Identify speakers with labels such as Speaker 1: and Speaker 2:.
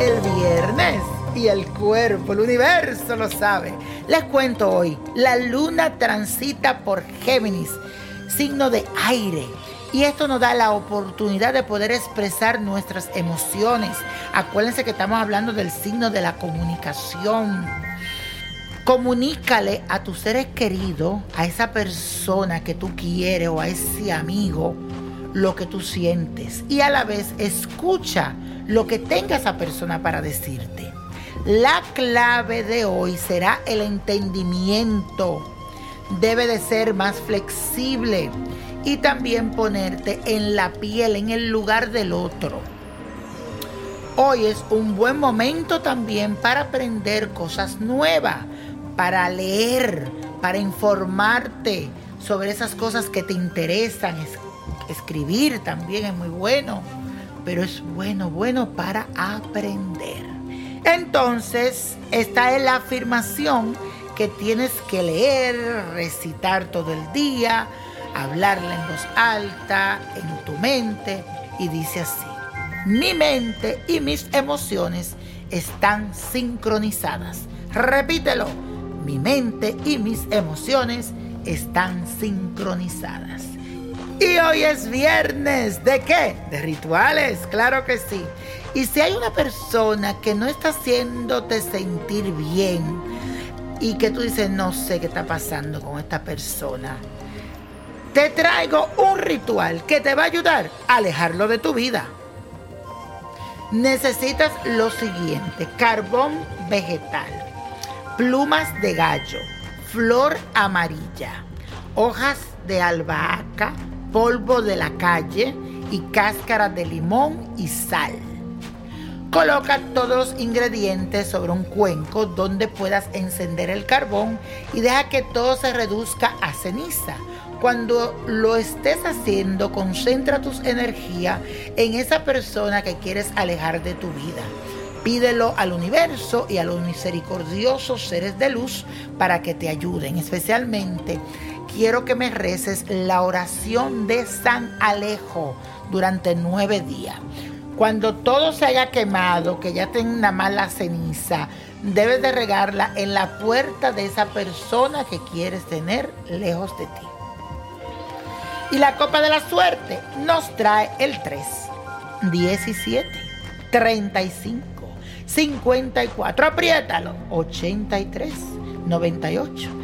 Speaker 1: El viernes y el cuerpo, el universo lo sabe. Les cuento hoy, la luna transita por Géminis, signo de aire. Y esto nos da la oportunidad de poder expresar nuestras emociones. Acuérdense que estamos hablando del signo de la comunicación. Comunícale a tus seres queridos, a esa persona que tú quieres o a ese amigo, lo que tú sientes. Y a la vez escucha lo que tenga esa persona para decirte. La clave de hoy será el entendimiento. Debe de ser más flexible y también ponerte en la piel, en el lugar del otro. Hoy es un buen momento también para aprender cosas nuevas, para leer, para informarte sobre esas cosas que te interesan. escribir también es muy bueno pero es bueno, bueno para aprender. Entonces, esta es la afirmación que tienes que leer, recitar todo el día, hablarla en voz alta, en tu mente, y dice así, mi mente y mis emociones están sincronizadas. Repítelo, mi mente y mis emociones están sincronizadas. Y hoy es viernes. ¿De qué? De rituales, claro que sí. Y si hay una persona que no está haciéndote sentir bien y que tú dices, no sé qué está pasando con esta persona, te traigo un ritual que te va a ayudar a alejarlo de tu vida. Necesitas lo siguiente, carbón vegetal, plumas de gallo, flor amarilla, hojas de albahaca, polvo de la calle y cáscara de limón y sal. Coloca todos los ingredientes sobre un cuenco donde puedas encender el carbón y deja que todo se reduzca a ceniza. Cuando lo estés haciendo, concentra tus energías en esa persona que quieres alejar de tu vida. Pídelo al universo y a los misericordiosos seres de luz para que te ayuden, especialmente quiero que me reces la oración de San Alejo durante nueve días. Cuando todo se haya quemado, que ya tenga una mala ceniza, debes de regarla en la puerta de esa persona que quieres tener lejos de ti. Y la copa de la suerte nos trae el 3, 17, 35, 54, apriétalo, 83, 98